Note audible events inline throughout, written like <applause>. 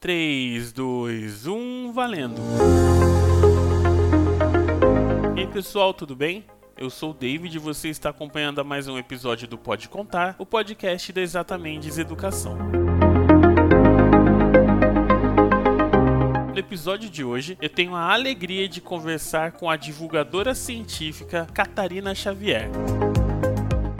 3, 2, 1, valendo! E aí pessoal, tudo bem? Eu sou o David e você está acompanhando mais um episódio do Pode Contar, o podcast da Exatamente Educação. No episódio de hoje, eu tenho a alegria de conversar com a divulgadora científica Catarina Xavier.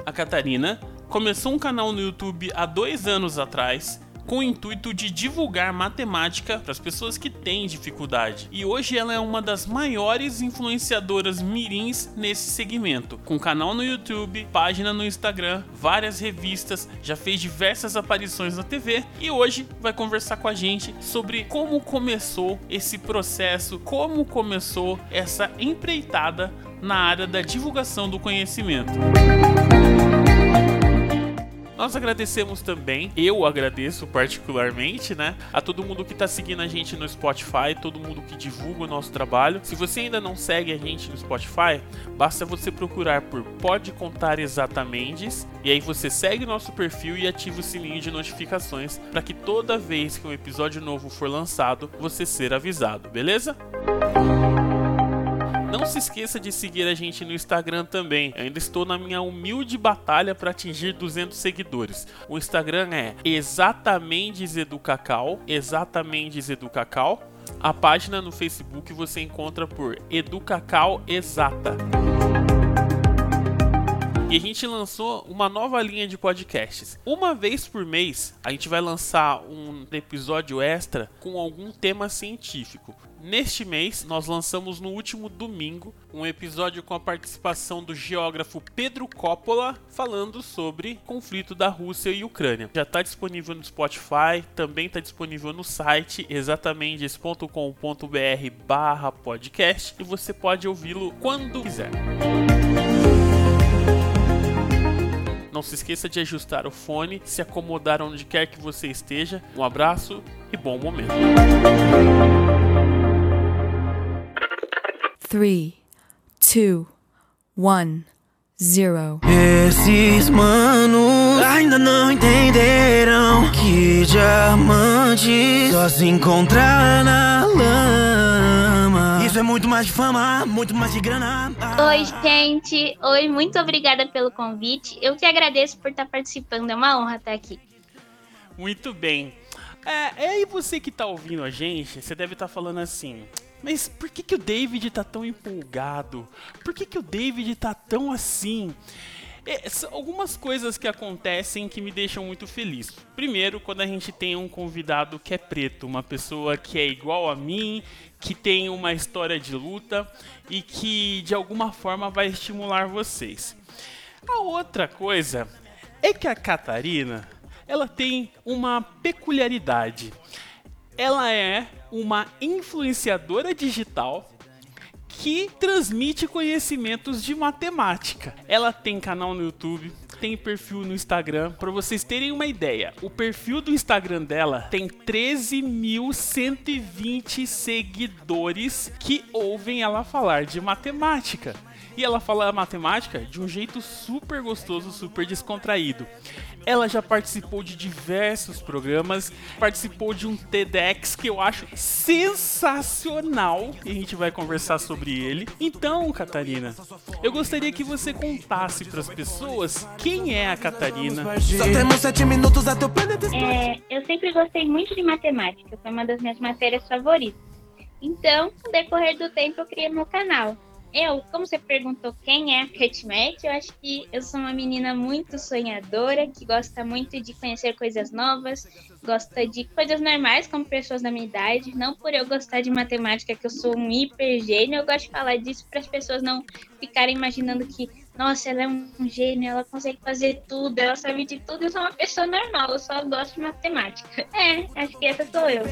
A Catarina começou um canal no YouTube há dois anos atrás com o intuito de divulgar matemática para as pessoas que têm dificuldade. E hoje ela é uma das maiores influenciadoras mirins nesse segmento, com canal no YouTube, página no Instagram, várias revistas, já fez diversas aparições na TV e hoje vai conversar com a gente sobre como começou esse processo, como começou essa empreitada na área da divulgação do conhecimento. Nós agradecemos também, eu agradeço particularmente, né, a todo mundo que está seguindo a gente no Spotify, todo mundo que divulga o nosso trabalho. Se você ainda não segue a gente no Spotify, basta você procurar por Pode Contar Exatamente e aí você segue nosso perfil e ativa o sininho de notificações para que toda vez que um episódio novo for lançado, você ser avisado, beleza? Não se esqueça de seguir a gente no Instagram também. Eu ainda estou na minha humilde batalha para atingir 200 seguidores. O Instagram é exatamente Educacau, exatamente Educacau. A página no Facebook você encontra por Educacau Exata. E a gente lançou uma nova linha de podcasts. Uma vez por mês, a gente vai lançar um episódio extra com algum tema científico. Neste mês, nós lançamos no último domingo um episódio com a participação do geógrafo Pedro Coppola falando sobre conflito da Rússia e Ucrânia. Já está disponível no Spotify, também está disponível no site exatamente.com.br barra podcast e você pode ouvi-lo quando quiser. Não se esqueça de ajustar o fone, se acomodar onde quer que você esteja. Um abraço e bom momento. 3, 2, 1, 0. Esses manos ainda não entenderão que diamante só se encontrar na lama. Isso é muito mais de fama, muito mais de grana. Oi, gente. Oi, muito obrigada pelo convite. Eu que agradeço por estar participando. É uma honra estar aqui. Muito bem. É, é aí você que tá ouvindo a gente, você deve estar falando assim: mas por que, que o David tá tão empolgado? Por que, que o David tá tão assim? É, algumas coisas que acontecem que me deixam muito feliz. Primeiro, quando a gente tem um convidado que é preto, uma pessoa que é igual a mim, que tem uma história de luta e que de alguma forma vai estimular vocês. A outra coisa é que a Catarina, ela tem uma peculiaridade. Ela é uma influenciadora digital que transmite conhecimentos de matemática. Ela tem canal no YouTube, tem perfil no Instagram. Para vocês terem uma ideia, o perfil do Instagram dela tem 13.120 seguidores que ouvem ela falar de matemática. E ela fala matemática de um jeito super gostoso, super descontraído. Ela já participou de diversos programas, participou de um TEDx que eu acho sensacional e a gente vai conversar sobre ele. Então, Catarina, eu gostaria que você contasse para as pessoas quem é a Catarina. Só temos sete minutos até o planeta É, eu sempre gostei muito de matemática, foi uma das minhas matérias favoritas. Então, no decorrer do tempo, eu criei meu canal. Eu, como você perguntou quem é a Catmat, eu acho que eu sou uma menina muito sonhadora, que gosta muito de conhecer coisas novas, gosta de coisas normais, como pessoas da minha idade. Não por eu gostar de matemática, que eu sou um hiper gênio, eu gosto de falar disso para as pessoas não ficarem imaginando que, nossa, ela é um gênio, ela consegue fazer tudo, ela sabe de tudo, eu sou uma pessoa normal, eu só gosto de matemática. É, acho que essa sou eu.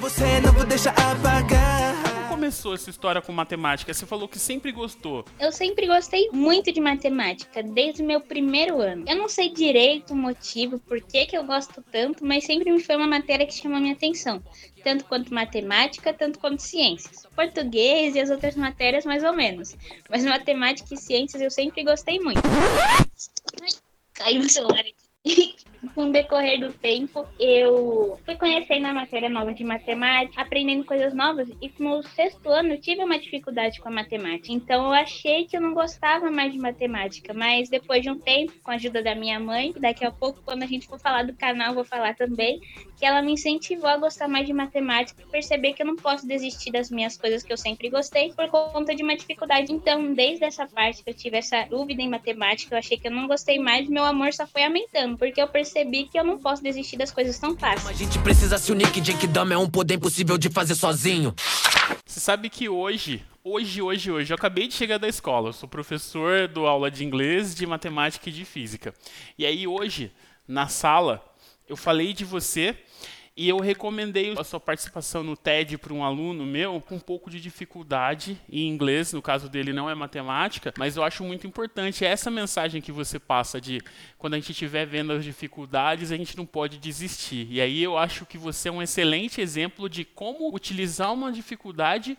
você, não vou deixar apagar. Começou essa história com matemática? Você falou que sempre gostou. Eu sempre gostei muito de matemática, desde o meu primeiro ano. Eu não sei direito o motivo, por que, que eu gosto tanto, mas sempre me foi uma matéria que chamou minha atenção. Tanto quanto matemática, tanto quanto ciências. Português e as outras matérias, mais ou menos. Mas matemática e ciências eu sempre gostei muito. Ai, caiu o celular aqui. <laughs> com o decorrer do tempo, eu fui conhecendo a matéria nova de matemática, aprendendo coisas novas, e no sexto ano eu tive uma dificuldade com a matemática. Então eu achei que eu não gostava mais de matemática, mas depois de um tempo, com a ajuda da minha mãe, daqui a pouco, quando a gente for falar do canal, vou falar também, que ela me incentivou a gostar mais de matemática e perceber que eu não posso desistir das minhas coisas que eu sempre gostei por conta de uma dificuldade. Então, desde essa parte que eu tive essa dúvida em matemática, eu achei que eu não gostei mais, meu amor só foi aumentando, porque eu percebi que eu não posso desistir das coisas tão fáceis. A gente precisa se unir que Genkidama é um poder impossível de fazer sozinho. Você sabe que hoje, hoje, hoje, hoje, eu acabei de chegar da escola. Eu sou professor do aula de inglês, de matemática e de física. E aí hoje, na sala, eu falei de você e eu recomendei a sua participação no TED para um aluno meu com um pouco de dificuldade em inglês, no caso dele não é matemática, mas eu acho muito importante essa mensagem que você passa de quando a gente estiver vendo as dificuldades, a gente não pode desistir. E aí eu acho que você é um excelente exemplo de como utilizar uma dificuldade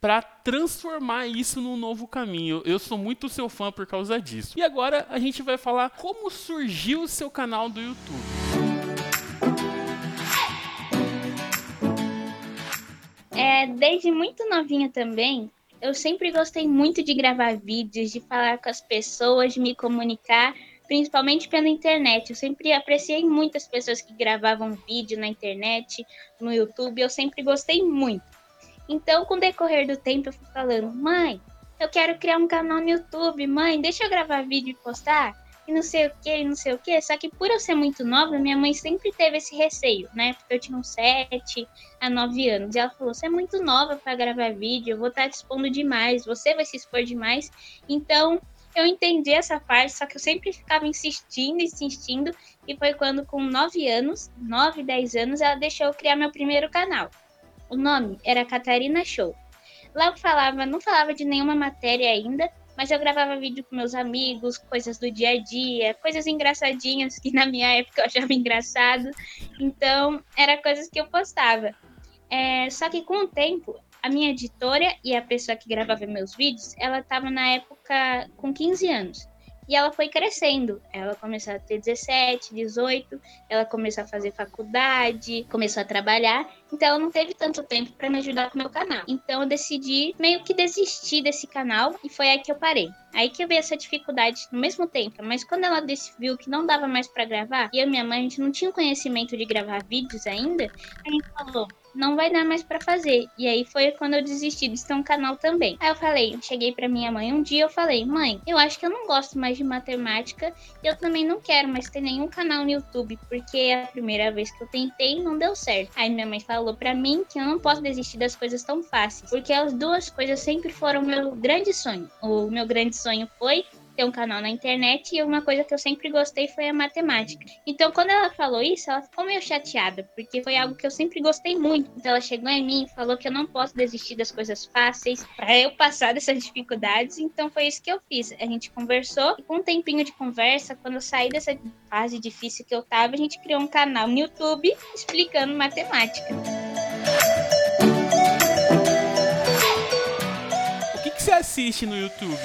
para transformar isso num novo caminho. Eu sou muito seu fã por causa disso. E agora a gente vai falar como surgiu o seu canal do YouTube. É, desde muito novinha também, eu sempre gostei muito de gravar vídeos, de falar com as pessoas, de me comunicar, principalmente pela internet. Eu sempre apreciei muito as pessoas que gravavam vídeo na internet, no YouTube, eu sempre gostei muito. Então, com o decorrer do tempo, eu fui falando, mãe, eu quero criar um canal no YouTube, mãe, deixa eu gravar vídeo e postar não sei o que, não sei o que. Só que por eu ser muito nova, minha mãe sempre teve esse receio, né? Porque eu tinha uns 7 a 9 anos. E ela falou: você é muito nova para gravar vídeo, eu vou estar tá te expondo demais, você vai se expor demais. Então. Eu entendi essa parte, só que eu sempre ficava insistindo, insistindo, e foi quando, com 9 anos, 9, 10 anos, ela deixou eu criar meu primeiro canal. O nome era Catarina Show. Lá eu falava, não falava de nenhuma matéria ainda, mas eu gravava vídeo com meus amigos, coisas do dia a dia, coisas engraçadinhas que na minha época eu achava engraçado. Então, era coisas que eu postava. É, só que com o tempo, a minha editora e a pessoa que gravava meus vídeos, ela estava na época com 15 anos. E ela foi crescendo. Ela começou a ter 17, 18, ela começou a fazer faculdade, começou a trabalhar. Então ela não teve tanto tempo para me ajudar com o meu canal. Então eu decidi meio que desistir desse canal e foi aí que eu parei. Aí que eu vi essa dificuldade no mesmo tempo, mas quando ela viu que não dava mais para gravar, e a minha mãe a gente não tinha conhecimento de gravar vídeos ainda, a gente falou: não vai dar mais para fazer. E aí foi quando eu desisti de ter um canal também. Aí eu falei, cheguei para minha mãe um dia, eu falei: "Mãe, eu acho que eu não gosto mais de matemática e eu também não quero mais ter nenhum canal no YouTube, porque é a primeira vez que eu tentei não deu certo". Aí minha mãe falou para mim que eu não posso desistir das coisas tão fáceis, porque as duas coisas sempre foram meu grande sonho. O meu grande sonho foi ter um canal na internet e uma coisa que eu sempre gostei foi a matemática. Então, quando ela falou isso, ela ficou meio chateada, porque foi algo que eu sempre gostei muito. Então, ela chegou em mim e falou que eu não posso desistir das coisas fáceis para eu passar <laughs> dessas dificuldades. Então, foi isso que eu fiz. A gente conversou e com um tempinho de conversa, quando eu saí dessa fase difícil que eu tava, a gente criou um canal no YouTube explicando matemática. O que, que você assiste no YouTube?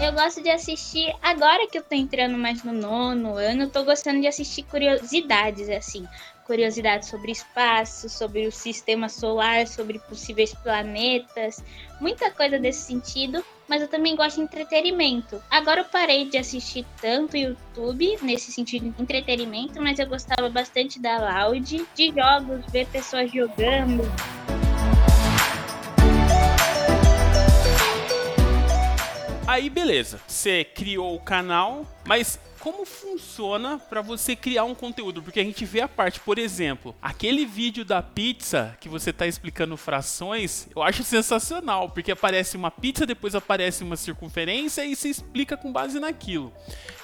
Eu gosto de assistir, agora que eu tô entrando mais no nono ano, eu tô gostando de assistir curiosidades, assim. Curiosidades sobre espaço, sobre o sistema solar, sobre possíveis planetas, muita coisa desse sentido, mas eu também gosto de entretenimento. Agora eu parei de assistir tanto YouTube, nesse sentido de entretenimento, mas eu gostava bastante da Loud, de jogos, ver pessoas jogando. Aí beleza, você criou o canal, mas como funciona para você criar um conteúdo? Porque a gente vê a parte, por exemplo, aquele vídeo da pizza que você está explicando frações, eu acho sensacional, porque aparece uma pizza, depois aparece uma circunferência e você explica com base naquilo.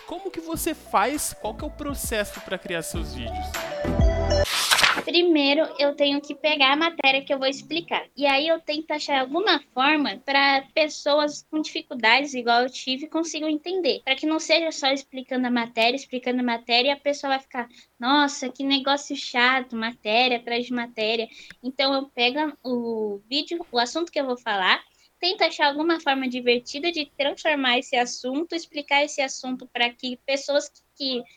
Como que você faz? Qual que é o processo para criar seus vídeos? Primeiro, eu tenho que pegar a matéria que eu vou explicar. E aí eu tento achar alguma forma para pessoas com dificuldades, igual eu tive, consigam entender. Para que não seja só explicando a matéria, explicando a matéria e a pessoa vai ficar, nossa, que negócio chato, matéria atrás de matéria. Então eu pego o vídeo, o assunto que eu vou falar, tento achar alguma forma divertida de transformar esse assunto, explicar esse assunto para que pessoas que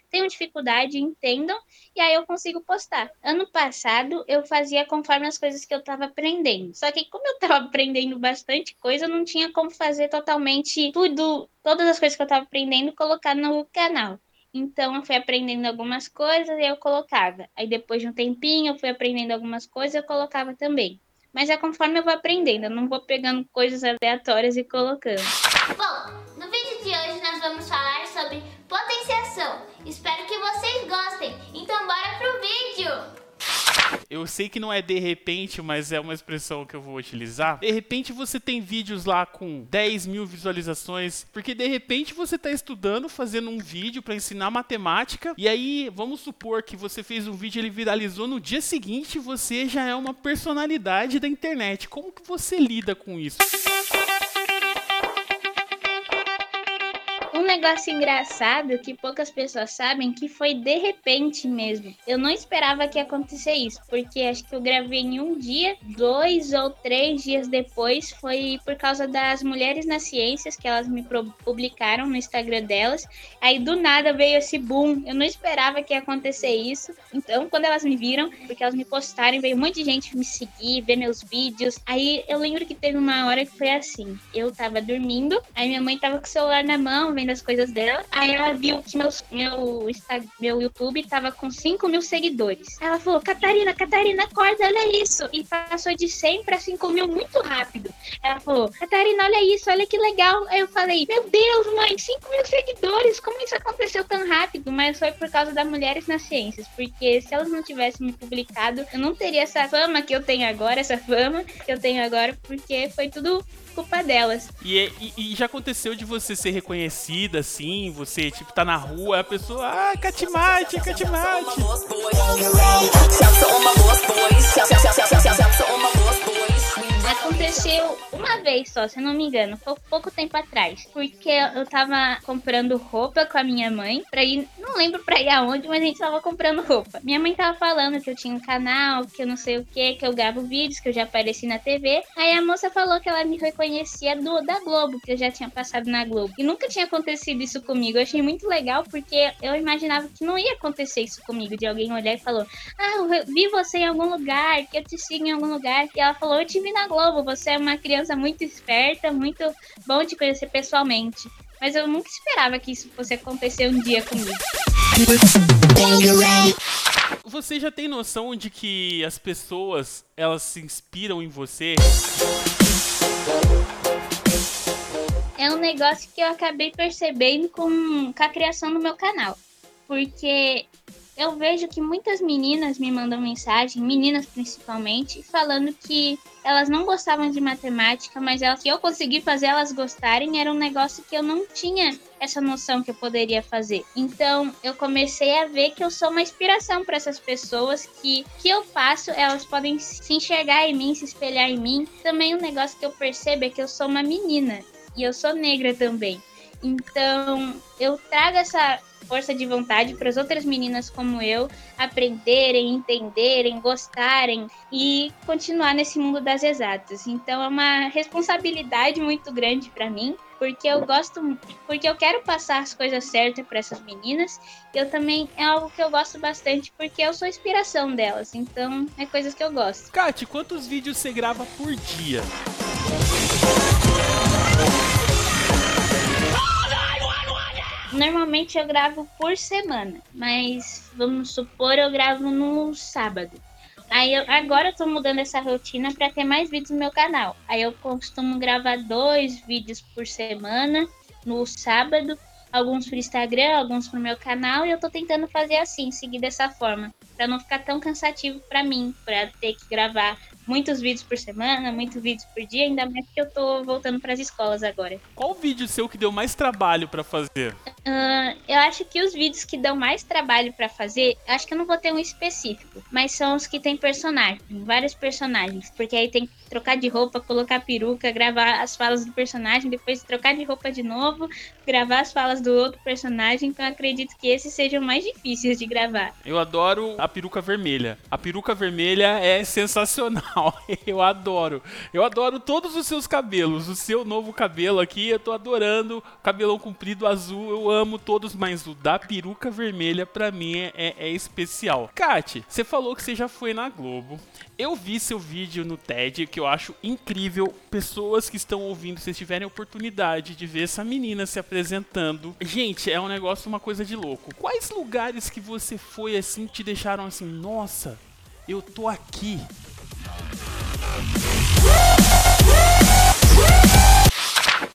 tenham dificuldade entendam e aí eu consigo postar. Ano passado eu fazia conforme as coisas que eu estava aprendendo. Só que como eu estava <laughs> aprendendo bastante coisa, eu não tinha como fazer totalmente tudo, todas as coisas que eu estava aprendendo colocar no canal. Então eu fui aprendendo algumas coisas e eu colocava. Aí depois de um tempinho eu fui aprendendo algumas coisas e eu colocava também. Mas é conforme eu vou aprendendo, eu não vou pegando coisas aleatórias e colocando. Bom, Eu sei que não é de repente, mas é uma expressão que eu vou utilizar. De repente você tem vídeos lá com 10 mil visualizações, porque de repente você está estudando, fazendo um vídeo para ensinar matemática, e aí vamos supor que você fez um vídeo, ele viralizou no dia seguinte, você já é uma personalidade da internet. Como que você lida com isso? Um negócio engraçado que poucas pessoas sabem que foi de repente mesmo. Eu não esperava que ia acontecer isso, porque acho que eu gravei em um dia, dois ou três dias depois, foi por causa das Mulheres nas Ciências que elas me publicaram no Instagram delas. Aí do nada veio esse boom. Eu não esperava que ia acontecer isso. Então, quando elas me viram, porque elas me postaram, veio um monte de gente me seguir, ver meus vídeos. Aí eu lembro que teve uma hora que foi assim: eu tava dormindo, aí minha mãe tava com o celular na mão, vendo as coisas dela. Aí ela viu que meu, meu YouTube tava com 5 mil seguidores. Ela falou: Catarina, Catarina, acorda, olha isso. E passou de 100 para 5 mil muito rápido. Ela falou: Catarina, olha isso, olha que legal. Aí eu falei: Meu Deus, mãe, 5 mil seguidores, como isso aconteceu tão rápido? Mas foi por causa das mulheres nas ciências. Porque se elas não tivessem me publicado, eu não teria essa fama que eu tenho agora, essa fama que eu tenho agora, porque foi tudo culpa delas. E, e, e, já aconteceu de você ser reconhecida, assim, você, tipo, tá na rua, a pessoa, ah, Catimate, Catimate. Aconteceu uma vez só, se não me engano, foi pouco tempo atrás. Porque eu tava comprando roupa com a minha mãe pra ir, não lembro pra ir aonde, mas a gente tava comprando roupa. Minha mãe tava falando que eu tinha um canal, que eu não sei o que, que eu gravo vídeos, que eu já apareci na TV. Aí a moça falou que ela me reconhecia do da Globo, que eu já tinha passado na Globo. E nunca tinha acontecido isso comigo. Eu achei muito legal porque eu imaginava que não ia acontecer isso comigo, de alguém olhar e falou: Ah, eu vi você em algum lugar, que eu te sigo em algum lugar. E ela falou: Eu te vi na Globo, você é uma criança muito esperta, muito bom de conhecer pessoalmente. Mas eu nunca esperava que isso fosse acontecer um dia comigo. Você já tem noção de que as pessoas elas se inspiram em você? É um negócio que eu acabei percebendo com, com a criação do meu canal. Porque eu vejo que muitas meninas me mandam mensagem, meninas principalmente, falando que elas não gostavam de matemática, mas elas, que eu consegui fazer elas gostarem era um negócio que eu não tinha essa noção que eu poderia fazer. Então eu comecei a ver que eu sou uma inspiração para essas pessoas que que eu faço, elas podem se enxergar em mim, se espelhar em mim. Também um negócio que eu percebo é que eu sou uma menina e eu sou negra também. Então, eu trago essa força de vontade para as outras meninas como eu aprenderem, entenderem, gostarem e continuar nesse mundo das exatas. Então, é uma responsabilidade muito grande para mim, porque eu gosto, porque eu quero passar as coisas certas para essas meninas. Eu também é algo que eu gosto bastante porque eu sou inspiração delas. Então, é coisas que eu gosto. Kate, quantos vídeos você grava por dia? Normalmente eu gravo por semana, mas vamos supor eu gravo no sábado. Aí eu, agora eu tô mudando essa rotina para ter mais vídeos no meu canal. Aí eu costumo gravar dois vídeos por semana no sábado, alguns pro Instagram, alguns pro meu canal, e eu tô tentando fazer assim, seguir dessa forma, para não ficar tão cansativo para mim, para ter que gravar muitos vídeos por semana, muitos vídeos por dia, ainda mais que eu tô voltando para as escolas agora. Qual vídeo seu que deu mais trabalho para fazer? Uh, eu acho que os vídeos que dão mais trabalho para fazer, acho que eu não vou ter um específico, mas são os que tem personagem, vários personagens, porque aí tem que trocar de roupa, colocar peruca, gravar as falas do personagem, depois trocar de roupa de novo, gravar as falas do outro personagem, então eu acredito que esses sejam mais difíceis de gravar. Eu adoro a peruca vermelha. A peruca vermelha é sensacional. <laughs> Eu adoro. Eu adoro todos os seus cabelos. O seu novo cabelo aqui, eu tô adorando. Cabelão comprido azul, eu amo todos, mas o da peruca vermelha pra mim é, é, é especial. Kate, você falou que você já foi na Globo. Eu vi seu vídeo no TED, que eu acho incrível. Pessoas que estão ouvindo, se tiverem oportunidade de ver essa menina se apresentando. Gente, é um negócio, uma coisa de louco. Quais lugares que você foi assim te deixaram assim, nossa, eu tô aqui?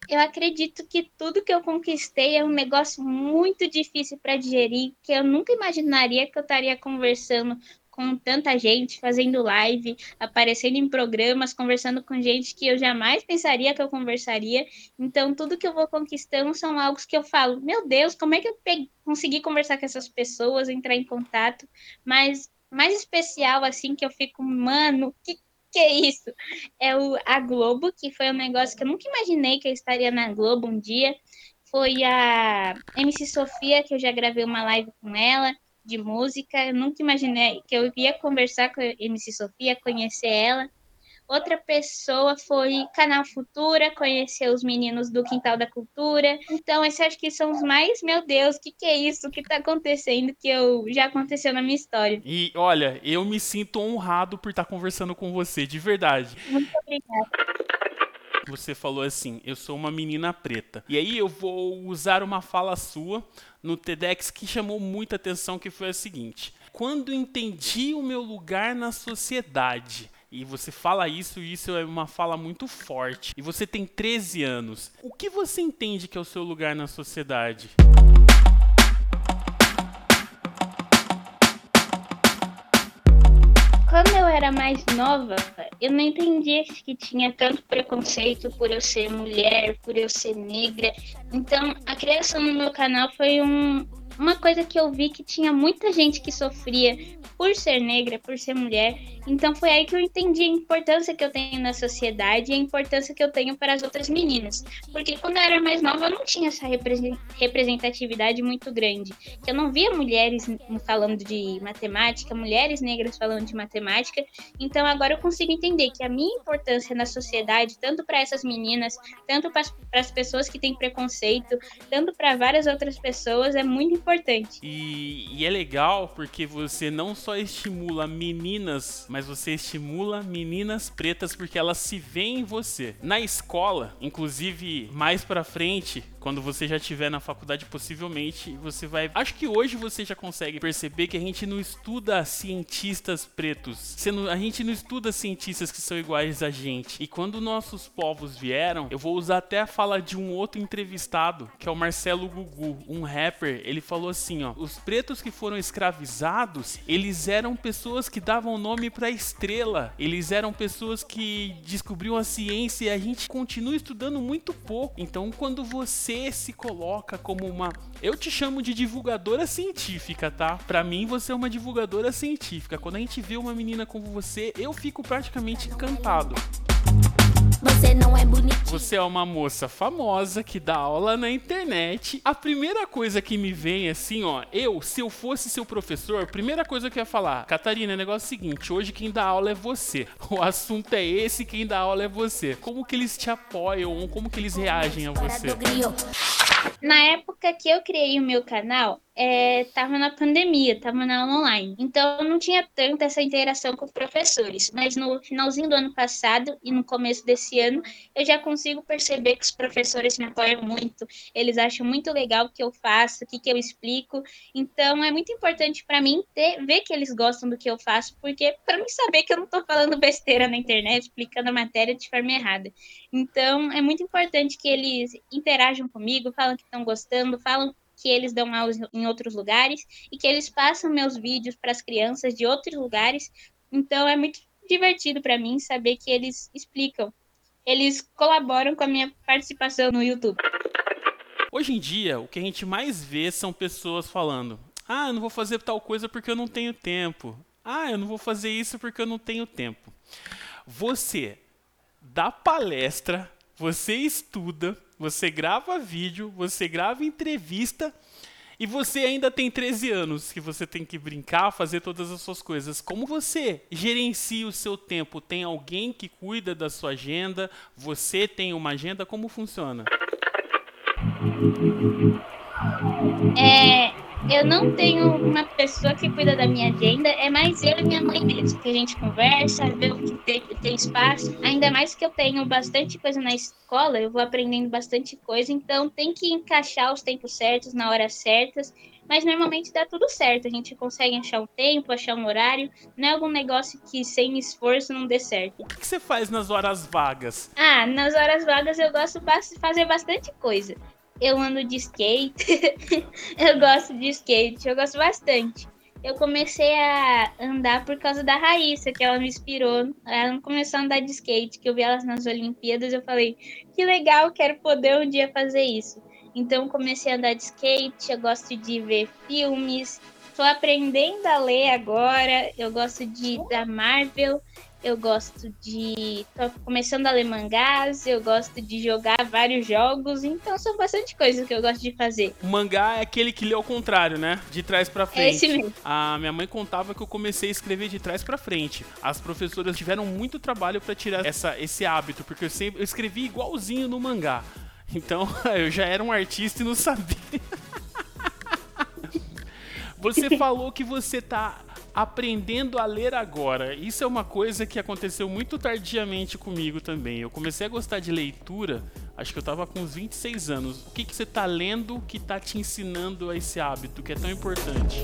Eu acredito que tudo que eu conquistei é um negócio muito difícil para digerir, que eu nunca imaginaria que eu estaria conversando com tanta gente, fazendo live, aparecendo em programas, conversando com gente que eu jamais pensaria que eu conversaria. Então, tudo que eu vou conquistando são algo que eu falo, meu Deus, como é que eu consegui conversar com essas pessoas, entrar em contato? Mas mais especial, assim, que eu fico, mano, que que é isso? É o, a Globo, que foi um negócio que eu nunca imaginei que eu estaria na Globo um dia. Foi a MC Sofia, que eu já gravei uma live com ela de música. Eu nunca imaginei que eu ia conversar com a MC Sofia, conhecer ela. Outra pessoa foi Canal Futura, conhecer os meninos do Quintal da Cultura. Então, esses acho que são os mais, meu Deus, o que, que é isso? O que está acontecendo que eu já aconteceu na minha história? E olha, eu me sinto honrado por estar conversando com você, de verdade. Muito obrigada. Você falou assim: eu sou uma menina preta. E aí eu vou usar uma fala sua no TEDx que chamou muita atenção, que foi a seguinte: quando entendi o meu lugar na sociedade, e você fala isso, e isso é uma fala muito forte. E você tem 13 anos. O que você entende que é o seu lugar na sociedade? Quando era mais nova, eu não entendia que tinha tanto preconceito por eu ser mulher, por eu ser negra. Então, a criação no meu canal foi um, uma coisa que eu vi que tinha muita gente que sofria por ser negra, por ser mulher. Então foi aí que eu entendi a importância que eu tenho na sociedade e a importância que eu tenho para as outras meninas. Porque quando eu era mais nova, eu não tinha essa representatividade muito grande. Eu não via mulheres falando de matemática, mulheres negras falando de matemática. Então agora eu consigo entender que a minha importância na sociedade, tanto para essas meninas, tanto para as pessoas que têm preconceito, tanto para várias outras pessoas, é muito importante. E, e é legal porque você não só estimula meninas, mas você estimula meninas pretas porque elas se veem em você. Na escola, inclusive mais para frente, quando você já estiver na faculdade, possivelmente você vai. Acho que hoje você já consegue perceber que a gente não estuda cientistas pretos. A gente não estuda cientistas que são iguais a gente. E quando nossos povos vieram, eu vou usar até a fala de um outro entrevistado, que é o Marcelo Gugu, um rapper. Ele falou assim: ó, os pretos que foram escravizados, eles eram pessoas que davam nome para estrela. Eles eram pessoas que descobriam a ciência e a gente continua estudando muito pouco. Então, quando você você se coloca como uma. Eu te chamo de divulgadora científica, tá? Pra mim, você é uma divulgadora científica. Quando a gente vê uma menina como você, eu fico praticamente encantado. Você não é bonitinho. Você é uma moça famosa que dá aula na internet. A primeira coisa que me vem assim, ó, eu, se eu fosse seu professor, a primeira coisa que eu ia falar, Catarina, o negócio é o seguinte, hoje quem dá aula é você. O assunto é esse, quem dá aula é você. Como que eles te apoiam, como que eles reagem a você? Na época que eu criei o meu canal, é, tava na pandemia, tava na aula online. Então não tinha tanta essa interação com professores. Mas no finalzinho do ano passado e no começo desse ano, eu já consigo perceber que os professores me apoiam muito. Eles acham muito legal o que eu faço, o que, que eu explico. Então é muito importante para mim ter, ver que eles gostam do que eu faço, porque para mim saber que eu não tô falando besteira na internet, explicando a matéria de forma errada. Então é muito importante que eles interajam comigo, falam que estão gostando, falam que eles dão aulas em outros lugares e que eles passam meus vídeos para as crianças de outros lugares. Então é muito divertido para mim saber que eles explicam. Eles colaboram com a minha participação no YouTube. Hoje em dia, o que a gente mais vê são pessoas falando: "Ah, eu não vou fazer tal coisa porque eu não tenho tempo. Ah, eu não vou fazer isso porque eu não tenho tempo." Você dá palestra, você estuda, você grava vídeo, você grava entrevista e você ainda tem 13 anos que você tem que brincar, fazer todas as suas coisas. Como você gerencia o seu tempo? Tem alguém que cuida da sua agenda? Você tem uma agenda? Como funciona? É, eu não tenho uma pessoa que cuida da minha agenda, é mais eu e minha mãe mesmo, que a gente conversa, vê o que tem, tem espaço. Ainda mais que eu tenho bastante coisa na escola, eu vou aprendendo bastante coisa, então tem que encaixar os tempos certos, na hora certas. Mas normalmente dá tudo certo, a gente consegue achar um tempo, achar um horário. Não é algum negócio que sem esforço não dê certo. O que, que você faz nas horas vagas? Ah, nas horas vagas eu gosto de fazer bastante coisa eu ando de skate. <laughs> eu gosto de skate, eu gosto bastante. Eu comecei a andar por causa da Raíssa, que ela me inspirou. Ela começou a andar de skate, que eu vi elas nas Olimpíadas. Eu falei, que legal, quero poder um dia fazer isso. Então comecei a andar de skate, eu gosto de ver filmes, estou aprendendo a ler agora, eu gosto de da Marvel, eu gosto de. tô começando a ler mangás, eu gosto de jogar vários jogos, então são bastante coisas que eu gosto de fazer. O mangá é aquele que lê ao contrário, né? De trás para frente. É esse mesmo. A minha mãe contava que eu comecei a escrever de trás para frente. As professoras tiveram muito trabalho para tirar essa, esse hábito, porque eu sempre eu escrevi igualzinho no mangá. Então, <laughs> eu já era um artista e não sabia. <laughs> Você <laughs> falou que você tá aprendendo a ler agora. Isso é uma coisa que aconteceu muito tardiamente comigo também. Eu comecei a gostar de leitura, acho que eu estava com uns 26 anos. O que, que você está lendo que está te ensinando a esse hábito que é tão importante?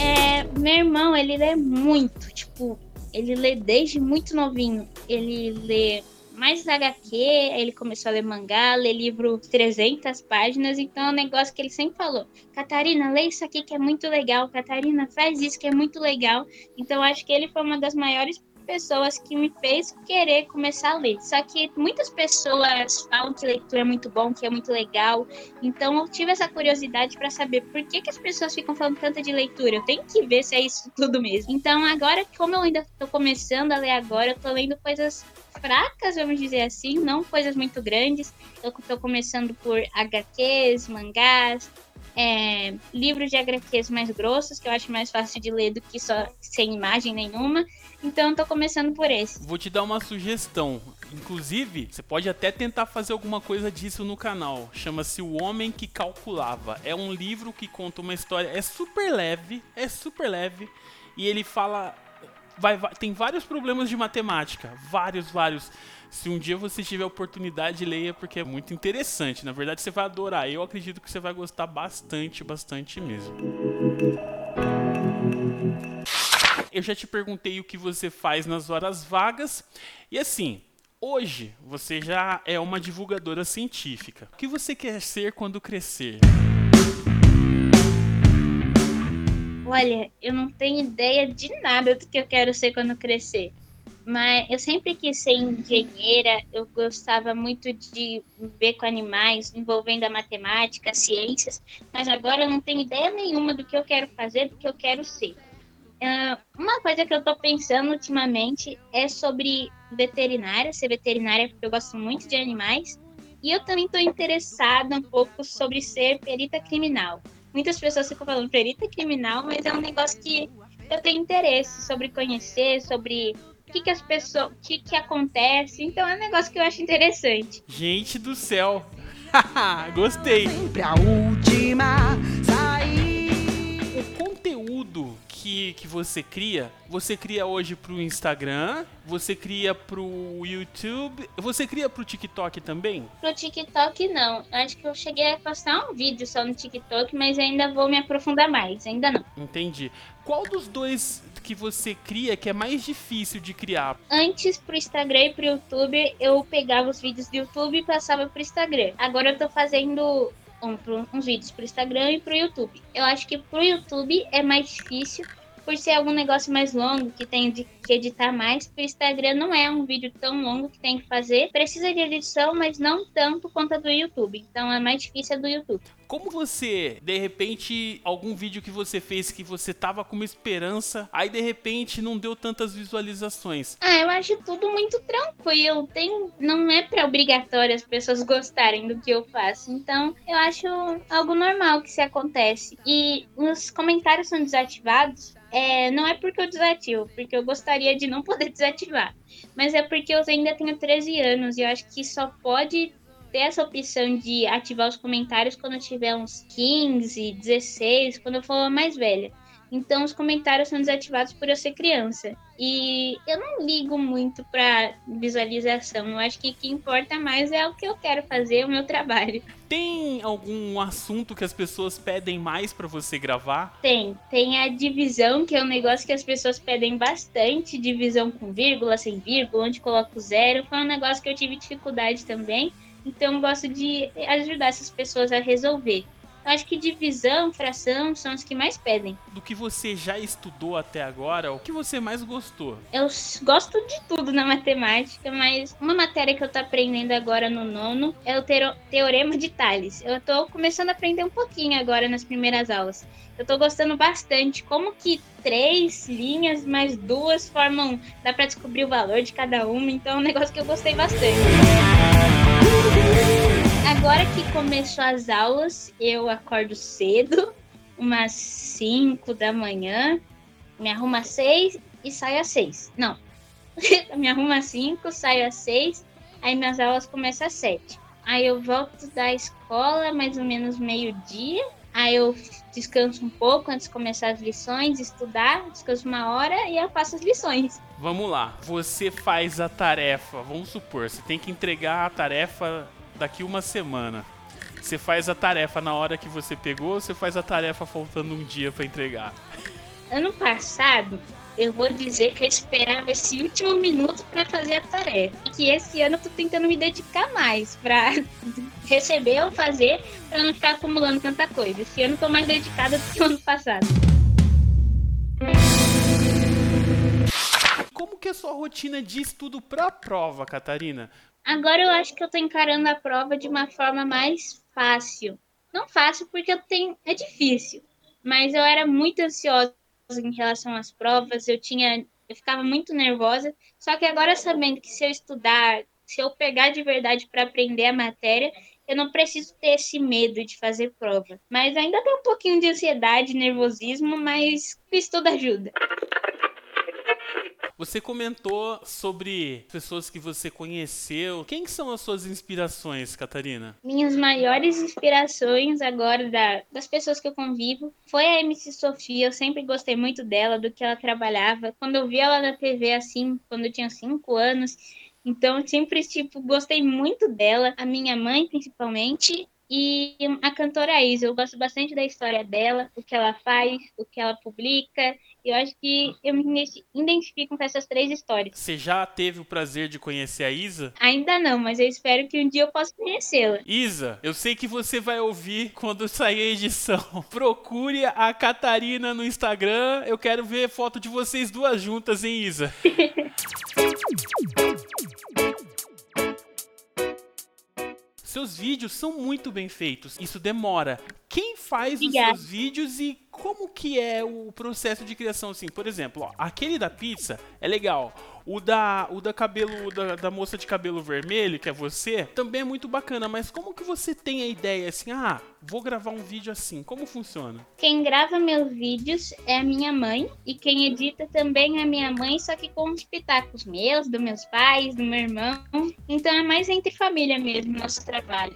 É, meu irmão, ele lê muito, tipo, ele lê desde muito novinho. Ele lê mais HQ, ele começou a ler mangá, ler livro 300 páginas, então é um negócio que ele sempre falou: Catarina, lê isso aqui que é muito legal, Catarina, faz isso que é muito legal. Então acho que ele foi uma das maiores pessoas que me fez querer começar a ler. Só que muitas pessoas falam que leitura é muito bom, que é muito legal. Então eu tive essa curiosidade para saber por que, que as pessoas ficam falando tanto de leitura. Eu tenho que ver se é isso tudo mesmo. Então agora, como eu ainda estou começando a ler agora, eu tô lendo coisas fracas, vamos dizer assim, não coisas muito grandes. Eu estou começando por HQs, mangás, é, livros de HQs mais grossos, que eu acho mais fácil de ler do que só sem imagem nenhuma. Então, estou começando por esse. Vou te dar uma sugestão. Inclusive, você pode até tentar fazer alguma coisa disso no canal. Chama-se O Homem que Calculava. É um livro que conta uma história. É super leve, é super leve. E ele fala vai, vai, tem vários problemas de matemática. Vários, vários. Se um dia você tiver a oportunidade, leia, porque é muito interessante. Na verdade, você vai adorar. Eu acredito que você vai gostar bastante, bastante mesmo. Eu já te perguntei o que você faz nas horas vagas. E assim, hoje você já é uma divulgadora científica. O que você quer ser quando crescer? Olha, eu não tenho ideia de nada do que eu quero ser quando crescer. Mas eu sempre quis ser engenheira, eu gostava muito de ver com animais, envolvendo a matemática, as ciências, mas agora eu não tenho ideia nenhuma do que eu quero fazer, do que eu quero ser. Uh, uma coisa que eu estou pensando ultimamente é sobre veterinária, ser veterinária, porque eu gosto muito de animais, e eu também estou interessada um pouco sobre ser perita criminal muitas pessoas ficam falando perita criminal, mas é um negócio que eu tenho interesse sobre conhecer, sobre que, que as pessoas, o que, que acontece. Então é um negócio que eu acho interessante. Gente do céu! <laughs> Gostei! Sempre a última que, que você cria, você cria hoje pro Instagram, você cria pro YouTube, você cria pro TikTok também? Pro TikTok não. Acho que eu cheguei a postar um vídeo só no TikTok, mas ainda vou me aprofundar mais, ainda não. Entendi. Qual dos dois que você cria que é mais difícil de criar? Antes pro Instagram e pro YouTube, eu pegava os vídeos do YouTube e passava pro Instagram. Agora eu tô fazendo uns vídeos pro Instagram e pro YouTube. Eu acho que pro YouTube é mais difícil por ser algum negócio mais longo, que tem de que editar mais, o Instagram não é um vídeo tão longo que tem que fazer. Precisa de edição, mas não tanto quanto a do YouTube. Então é mais difícil a do YouTube. Como você, de repente, algum vídeo que você fez que você tava com uma esperança, aí de repente não deu tantas visualizações? Ah, eu acho tudo muito tranquilo. Tem, não é para obrigatório as pessoas <laughs> gostarem do que eu faço. Então, eu acho algo normal que se acontece. E os comentários são desativados. É, não é porque eu desativo, porque eu gostaria de não poder <laughs> desativar. Mas é porque eu ainda tenho 13 anos e eu acho que só pode ter essa opção de ativar os comentários quando eu tiver uns 15, 16, quando eu for mais velha. Então os comentários são desativados por eu ser criança. E eu não ligo muito para visualização. Eu acho que o que importa mais é o que eu quero fazer, o meu trabalho. Tem algum assunto que as pessoas pedem mais para você gravar? Tem. Tem a divisão, que é um negócio que as pessoas pedem bastante, divisão com vírgula, sem vírgula, onde coloco zero. Foi um negócio que eu tive dificuldade também. Então, eu gosto de ajudar essas pessoas a resolver. Eu acho que divisão, fração são as que mais pedem. Do que você já estudou até agora, o que você mais gostou? Eu gosto de tudo na matemática, mas uma matéria que eu tô aprendendo agora no nono é o Teorema de Tales. Eu tô começando a aprender um pouquinho agora nas primeiras aulas. Eu tô gostando bastante como que três linhas mais duas formam, dá para descobrir o valor de cada uma, então é um negócio que eu gostei bastante. Agora que começou as aulas, eu acordo cedo, umas 5 da manhã, me arrumo às 6 e saio às 6. Não, <laughs> me arrumo às 5, saio às 6, aí minhas aulas começam às 7. Aí eu volto da escola mais ou menos meio-dia, aí eu descanso um pouco antes de começar as lições, estudar, descanso uma hora e eu faço as lições. Vamos lá, você faz a tarefa, vamos supor, você tem que entregar a tarefa daqui uma semana. Você faz a tarefa na hora que você pegou ou você faz a tarefa faltando um dia para entregar? Ano passado, eu vou dizer que eu esperava esse último minuto para fazer a tarefa. E que esse ano eu tô tentando me dedicar mais para <laughs> receber ou fazer, para não ficar acumulando tanta coisa. Esse ano eu tô mais dedicada do que o ano passado. Como que é a sua rotina de estudo para a prova, Catarina? Agora eu acho que eu tô encarando a prova de uma forma mais fácil. Não fácil porque eu tenho é difícil, mas eu era muito ansiosa em relação às provas, eu tinha eu ficava muito nervosa, só que agora sabendo que se eu estudar, se eu pegar de verdade para aprender a matéria, eu não preciso ter esse medo de fazer prova. Mas ainda tem um pouquinho de ansiedade, nervosismo, mas o estudo ajuda. Você comentou sobre pessoas que você conheceu. Quem são as suas inspirações, Catarina? Minhas maiores inspirações agora da, das pessoas que eu convivo foi a MC Sofia. Eu sempre gostei muito dela, do que ela trabalhava. Quando eu vi ela na TV assim, quando eu tinha 5 anos, então sempre tipo gostei muito dela, a minha mãe principalmente e a cantora Isa, eu gosto bastante da história dela, o que ela faz, o que ela publica. Eu acho que eu me identifico com essas três histórias. Você já teve o prazer de conhecer a Isa? Ainda não, mas eu espero que um dia eu possa conhecê-la. Isa, eu sei que você vai ouvir quando sair a edição. <laughs> Procure a Catarina no Instagram. Eu quero ver foto de vocês duas juntas, hein, Isa? <laughs> Seus vídeos são muito bem feitos. Isso demora. Quem faz os seus vídeos e como que é o processo de criação assim? Por exemplo, ó, aquele da pizza é legal. O da, o da cabelo da, da, moça de cabelo vermelho, que é você, também é muito bacana. Mas como que você tem a ideia assim? Ah, vou gravar um vídeo assim. Como funciona? Quem grava meus vídeos é a minha mãe e quem edita também é a minha mãe, só que com os pitacos meus, dos meus pais, do meu irmão. Então é mais entre família mesmo nosso trabalho.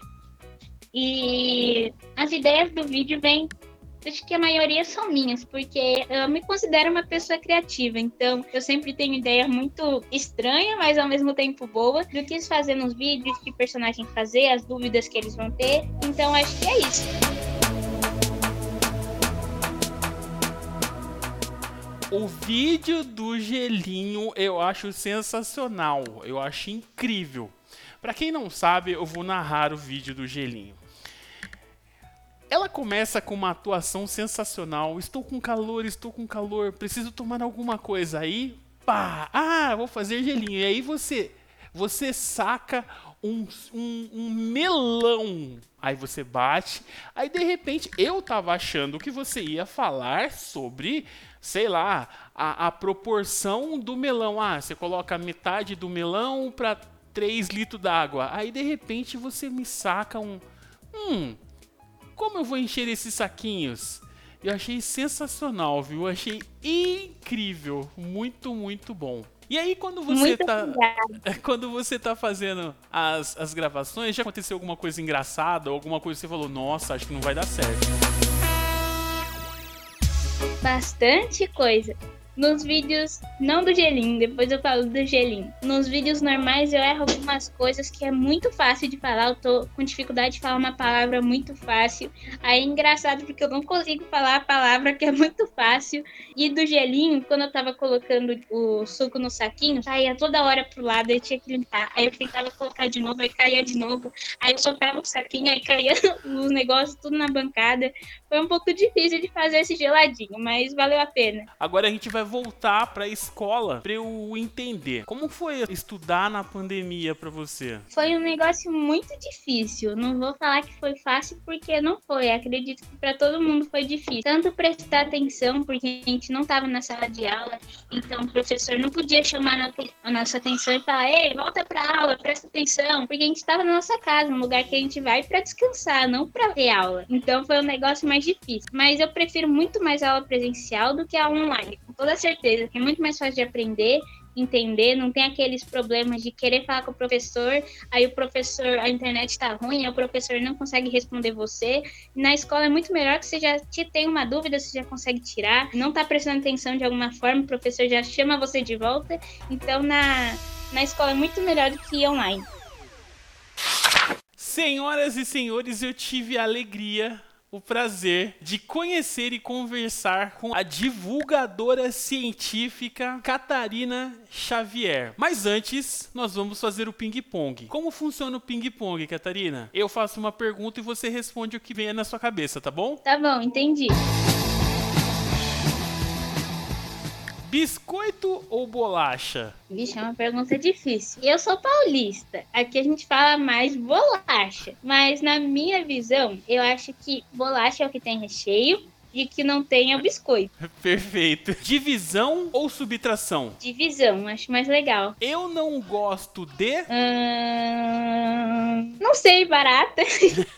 E as ideias do vídeo vêm acho que a maioria são minhas, porque eu me considero uma pessoa criativa, então eu sempre tenho ideia muito estranha, mas ao mesmo tempo boa, do que fazer nos vídeos, que personagem fazer, as dúvidas que eles vão ter. Então acho que é isso. O vídeo do gelinho eu acho sensacional, eu acho incrível. Para quem não sabe, eu vou narrar o vídeo do gelinho. Ela começa com uma atuação sensacional. Estou com calor, estou com calor, preciso tomar alguma coisa. Aí, pá, ah, vou fazer gelinho. E aí você, você saca um, um, um melão. Aí você bate. Aí de repente eu tava achando que você ia falar sobre, sei lá, a, a proporção do melão. Ah, você coloca metade do melão para 3 litros d'água. Aí de repente você me saca um. Hum, como eu vou encher esses saquinhos? Eu achei sensacional, viu? Eu achei incrível. Muito, muito bom. E aí, quando você Muito tá. obrigada. <laughs> Quando você tá fazendo as, as gravações, já aconteceu alguma coisa engraçada ou alguma coisa que você falou, nossa, acho que não vai dar certo. Bastante coisa. Nos vídeos, não do gelinho, depois eu falo do gelinho. Nos vídeos normais eu erro algumas coisas que é muito fácil de falar. Eu tô com dificuldade de falar uma palavra muito fácil. Aí é engraçado porque eu não consigo falar a palavra que é muito fácil. E do gelinho, quando eu tava colocando o suco no saquinho, saía toda hora pro lado, eu tinha que limpar. Aí eu tentava colocar de novo, aí caía de novo. Aí eu soltava o saquinho, aí caía <laughs> os negócios tudo na bancada. Foi um pouco difícil de fazer esse geladinho, mas valeu a pena. Agora a gente vai voltar pra escola pra eu entender. Como foi estudar na pandemia pra você? Foi um negócio muito difícil. Não vou falar que foi fácil porque não foi. Acredito que para todo mundo foi difícil. Tanto prestar atenção, porque a gente não estava na sala de aula, então o professor não podia chamar a nossa atenção e falar: "Ei, volta para aula, presta atenção", porque a gente estava na nossa casa, um lugar que a gente vai para descansar, não para ver aula. Então foi um negócio mais difícil. Mas eu prefiro muito mais a aula presencial do que a online, com toda certeza, é muito mais fácil de aprender entender, não tem aqueles problemas de querer falar com o professor, aí o professor, a internet está ruim, aí o professor não consegue responder você. Na escola é muito melhor que você já te tem uma dúvida, você já consegue tirar, não está prestando atenção de alguma forma, o professor já chama você de volta. Então na, na escola é muito melhor do que online. Senhoras e senhores, eu tive a alegria, o prazer de conhecer e conversar com a divulgadora científica Catarina Xavier. Mas antes, nós vamos fazer o ping-pong. Como funciona o ping-pong, Catarina? Eu faço uma pergunta e você responde o que vem na sua cabeça, tá bom? Tá bom, entendi. Biscoito ou bolacha? Vixe, é uma pergunta difícil. Eu sou paulista. Aqui a gente fala mais bolacha. Mas na minha visão, eu acho que bolacha é o que tem recheio e que não tem é o biscoito. <laughs> Perfeito. Divisão ou subtração? Divisão, acho mais legal. Eu não gosto de. Ahn, Não sei, barata. <laughs>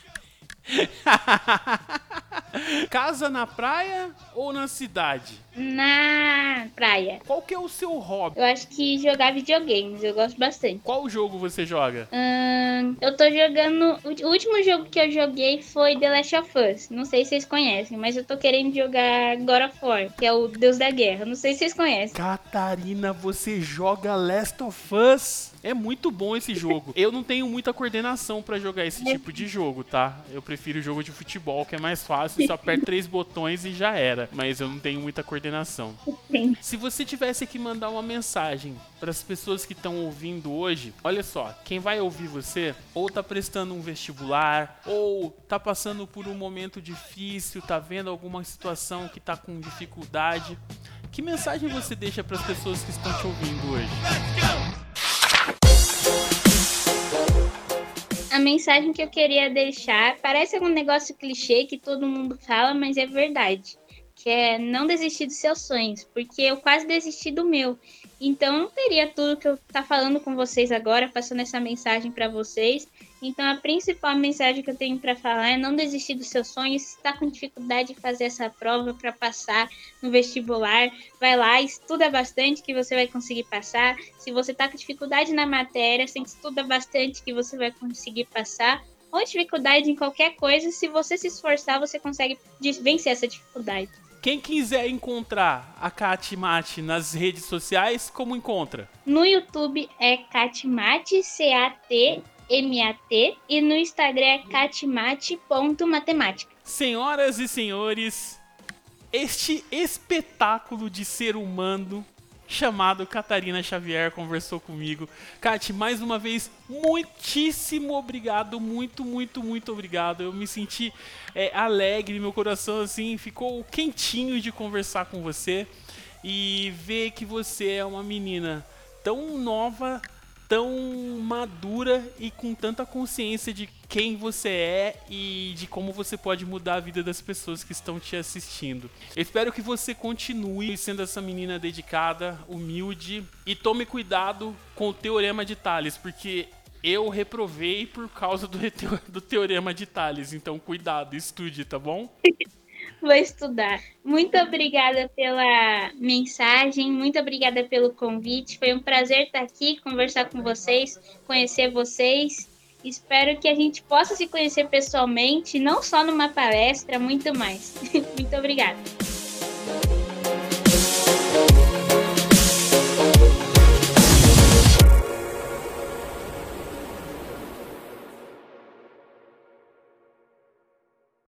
<laughs> Casa na praia ou na cidade? Na praia. Qual que é o seu hobby? Eu acho que jogar videogames, eu gosto bastante. Qual jogo você joga? Ahn, eu tô jogando. O último jogo que eu joguei foi The Last of Us. Não sei se vocês conhecem, mas eu tô querendo jogar God of War, que é o Deus da Guerra. Não sei se vocês conhecem. Catarina, você joga Last of Us? É muito bom esse jogo. <laughs> Eu não tenho muita coordenação pra jogar esse tipo de jogo, tá? Eu prefiro jogo de futebol, que é mais fácil, só aperta <laughs> três botões e já era. Mas eu não tenho muita coordenação. Sim. Se você tivesse que mandar uma mensagem para as pessoas que estão ouvindo hoje, olha só, quem vai ouvir você ou tá prestando um vestibular, ou tá passando por um momento difícil, tá vendo alguma situação que tá com dificuldade, que mensagem você deixa para as pessoas que estão te ouvindo hoje? A mensagem que eu queria deixar parece algum negócio clichê que todo mundo fala, mas é verdade. Que é não desistir dos seus sonhos, porque eu quase desisti do meu. Então não teria tudo que eu tá falando com vocês agora, passando essa mensagem para vocês. Então a principal mensagem que eu tenho para falar é não desistir dos seus sonhos. Se está com dificuldade de fazer essa prova para passar no vestibular, vai lá, estuda bastante que você vai conseguir passar. Se você está com dificuldade na matéria, você estuda bastante que você vai conseguir passar. Ou dificuldade em qualquer coisa, se você se esforçar, você consegue vencer essa dificuldade. Quem quiser encontrar a Kat Mate nas redes sociais, como encontra? No YouTube é Catmate, C-A-T-M-A-T, e no Instagram é catmate.matemática. Senhoras e senhores, este espetáculo de ser humano chamado Catarina Xavier conversou comigo. Kate, mais uma vez, muitíssimo obrigado, muito, muito, muito obrigado. Eu me senti é, alegre, meu coração assim ficou quentinho de conversar com você e ver que você é uma menina tão nova, tão madura e com tanta consciência de quem você é e de como você pode mudar a vida das pessoas que estão te assistindo. Eu espero que você continue sendo essa menina dedicada, humilde e tome cuidado com o teorema de Tales, porque eu reprovei por causa do, <laughs> do teorema de Tales. Então, cuidado, estude, tá bom? <laughs> Vou estudar. Muito obrigada pela mensagem, muito obrigada pelo convite. Foi um prazer estar aqui, conversar com vocês, conhecer vocês. Espero que a gente possa se conhecer pessoalmente, não só numa palestra, muito mais. <laughs> muito obrigada.